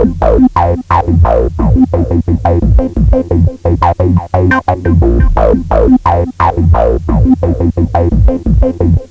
Thank you.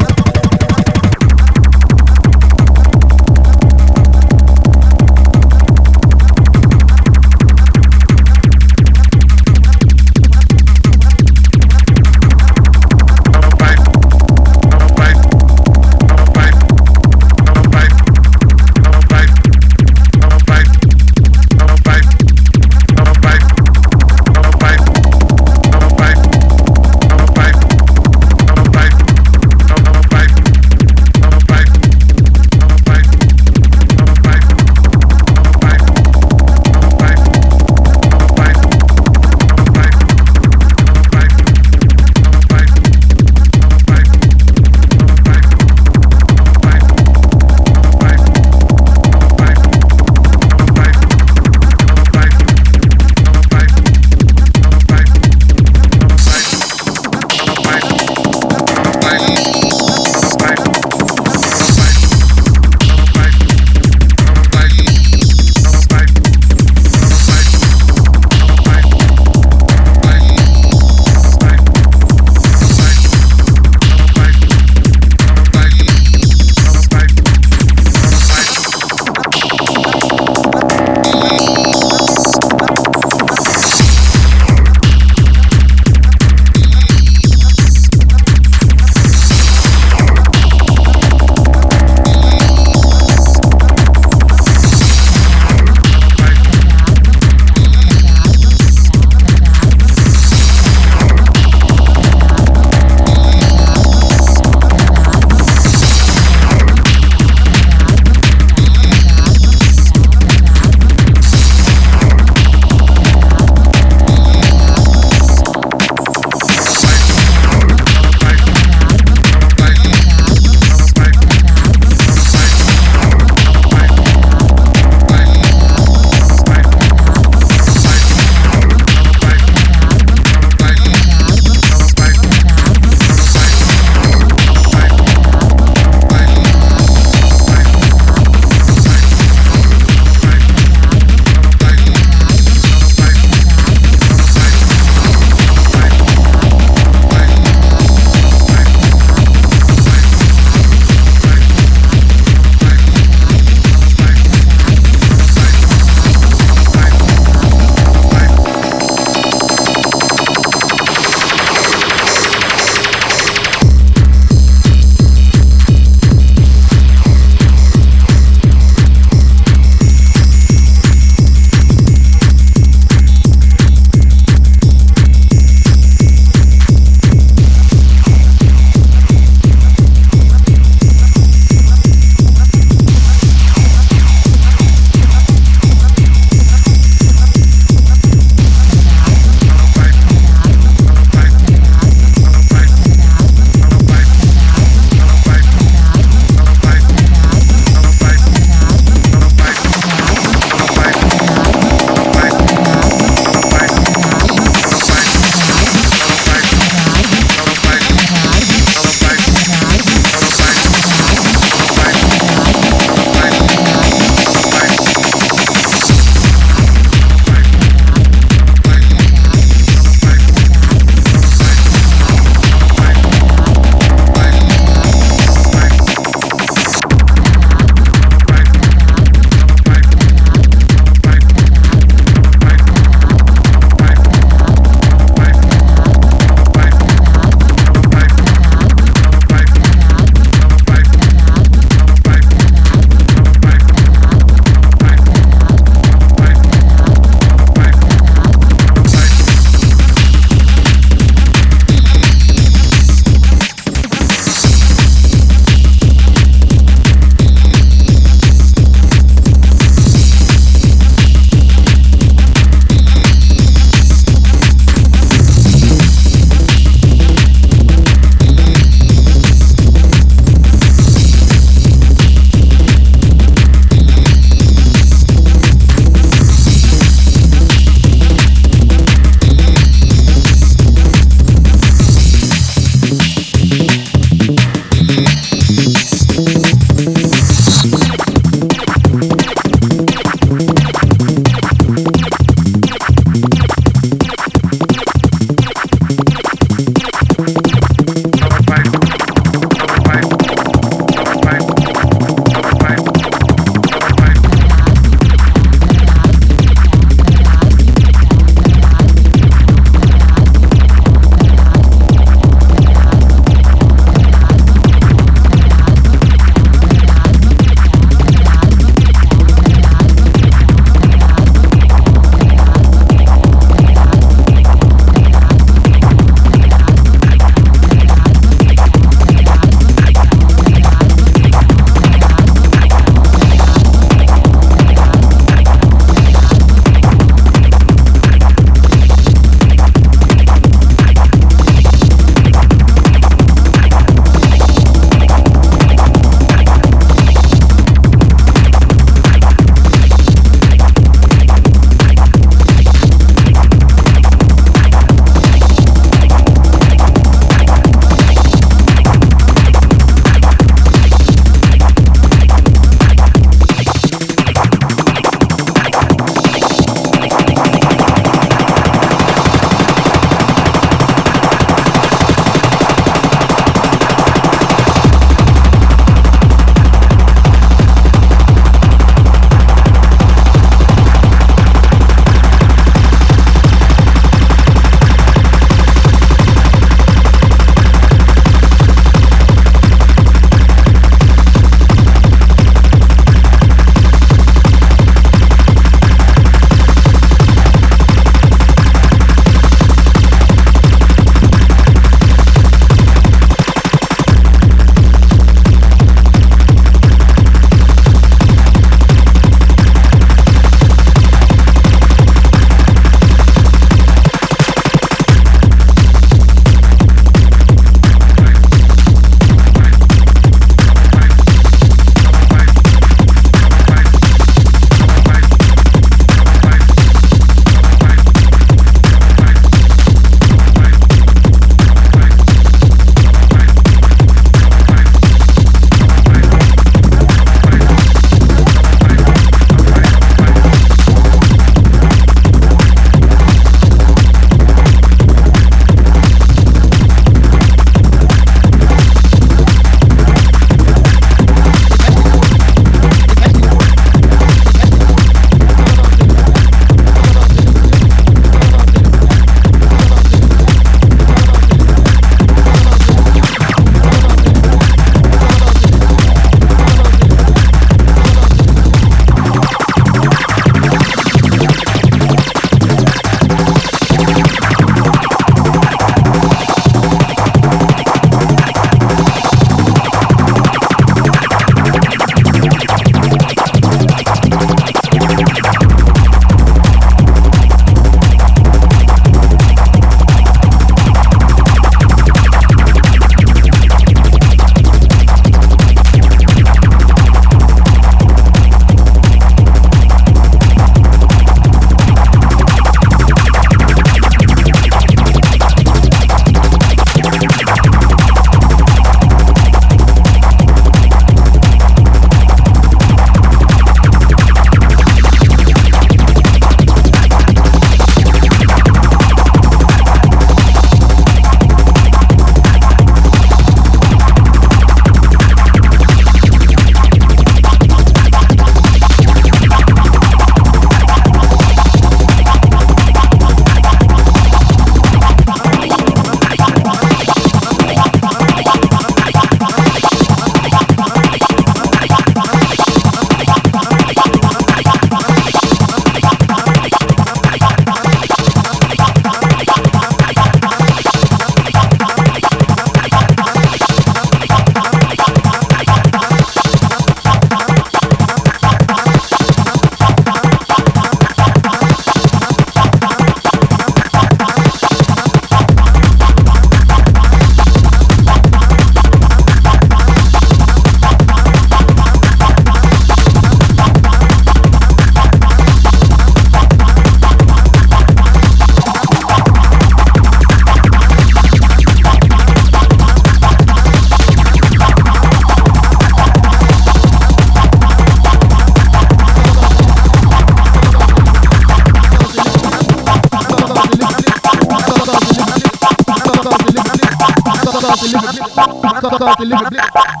bate, liga, liga.